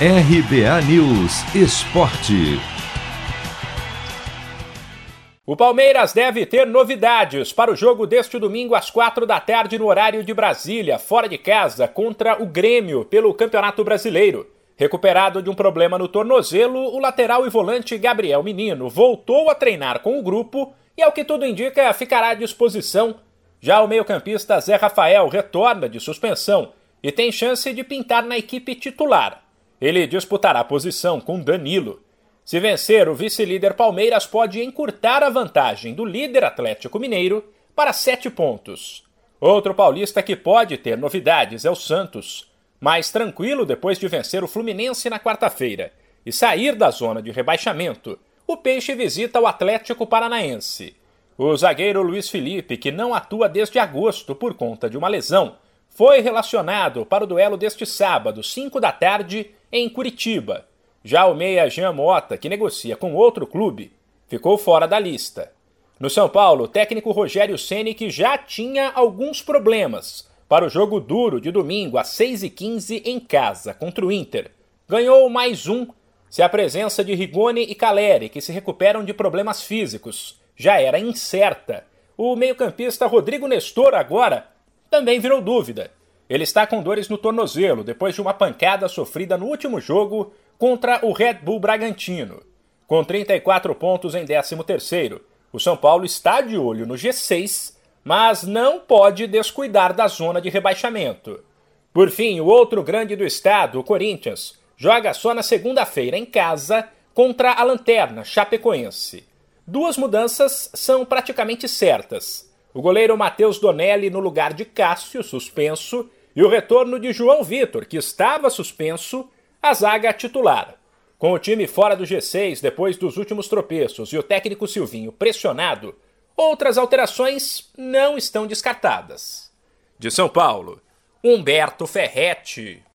RBA News Esporte. O Palmeiras deve ter novidades para o jogo deste domingo às quatro da tarde no horário de Brasília, fora de casa, contra o Grêmio pelo Campeonato Brasileiro. Recuperado de um problema no tornozelo, o lateral e volante Gabriel Menino voltou a treinar com o grupo e, ao que tudo indica, ficará à disposição. Já o meio-campista Zé Rafael retorna de suspensão e tem chance de pintar na equipe titular. Ele disputará posição com Danilo. Se vencer, o vice-líder Palmeiras pode encurtar a vantagem do líder Atlético Mineiro para sete pontos. Outro paulista que pode ter novidades é o Santos. Mais tranquilo depois de vencer o Fluminense na quarta-feira e sair da zona de rebaixamento, o Peixe visita o Atlético Paranaense. O zagueiro Luiz Felipe, que não atua desde agosto por conta de uma lesão, foi relacionado para o duelo deste sábado, 5 da tarde, em Curitiba. Já o meia Jean Mota, que negocia com outro clube, ficou fora da lista. No São Paulo, o técnico Rogério Ceni que já tinha alguns problemas para o jogo duro de domingo às 6h15 em casa contra o Inter. Ganhou mais um se a presença de Rigoni e Caleri, que se recuperam de problemas físicos, já era incerta. O meio-campista Rodrigo Nestor agora também virou dúvida. Ele está com dores no tornozelo depois de uma pancada sofrida no último jogo contra o Red Bull Bragantino. Com 34 pontos em 13º, o São Paulo está de olho no G6, mas não pode descuidar da zona de rebaixamento. Por fim, o outro grande do estado, o Corinthians, joga só na segunda-feira em casa contra a Lanterna Chapecoense. Duas mudanças são praticamente certas o goleiro Matheus Donelli no lugar de Cássio, suspenso, e o retorno de João Vitor, que estava suspenso, à zaga titular. Com o time fora do G6 depois dos últimos tropeços e o técnico Silvinho pressionado, outras alterações não estão descartadas. De São Paulo, Humberto Ferretti.